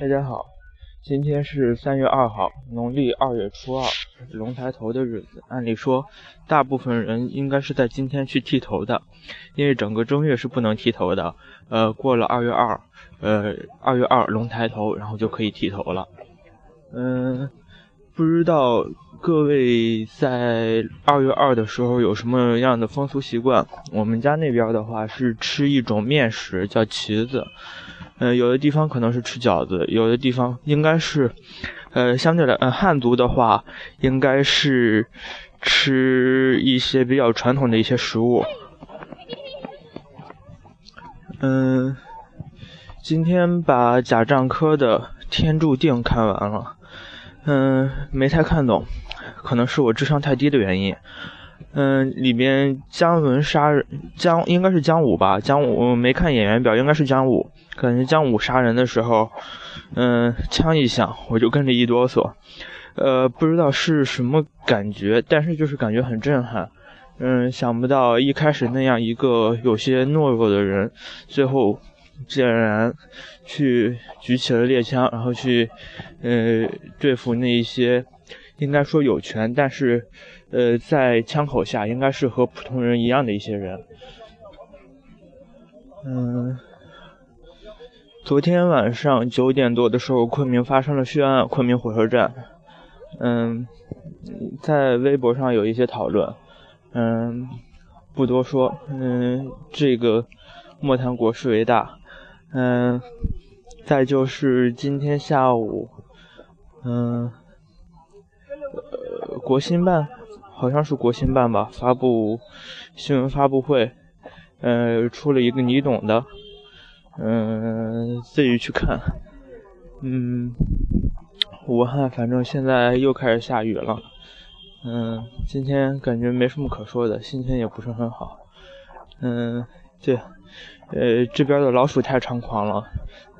大家好，今天是三月二号，农历二月初二，龙抬头的日子。按理说，大部分人应该是在今天去剃头的，因为整个正月是不能剃头的。呃，过了二月二，呃，二月二龙抬头，然后就可以剃头了。嗯，不知道各位在二月二的时候有什么样的风俗习惯？我们家那边的话是吃一种面食，叫旗子。呃，有的地方可能是吃饺子，有的地方应该是，呃，相对来，呃，汉族的话应该是吃一些比较传统的一些食物。嗯，今天把贾樟柯的《天注定》看完了，嗯，没太看懂，可能是我智商太低的原因。嗯，里面姜文杀人，姜应该是姜武吧？姜武没看演员表，应该是姜武。感觉姜武杀人的时候，嗯，枪一响，我就跟着一哆嗦。呃，不知道是什么感觉，但是就是感觉很震撼。嗯，想不到一开始那样一个有些懦弱的人，最后竟然去举起了猎枪，然后去呃对付那一些应该说有权，但是呃在枪口下应该是和普通人一样的一些人。嗯。昨天晚上九点多的时候，昆明发生了血案，昆明火车站。嗯，在微博上有一些讨论，嗯，不多说。嗯，这个莫谈国事为大。嗯，再就是今天下午，嗯，国新办好像是国新办吧，发布新闻发布会，呃，出了一个你懂的。嗯，自己去看。嗯，武汉反正现在又开始下雨了。嗯，今天感觉没什么可说的，心情也不是很好。嗯，对，呃，这边的老鼠太猖狂了。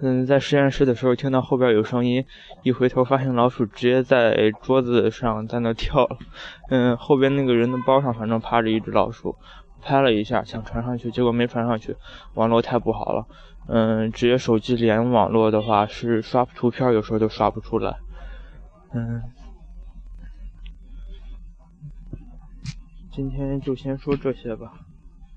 嗯，在实验室的时候听到后边有声音，一回头发现老鼠直接在桌子上在那跳。嗯，后边那个人的包上反正趴着一只老鼠，拍了一下想传上去，结果没传上去，网络太不好了。嗯，直接手机连网络的话是刷图片，有时候都刷不出来。嗯，今天就先说这些吧。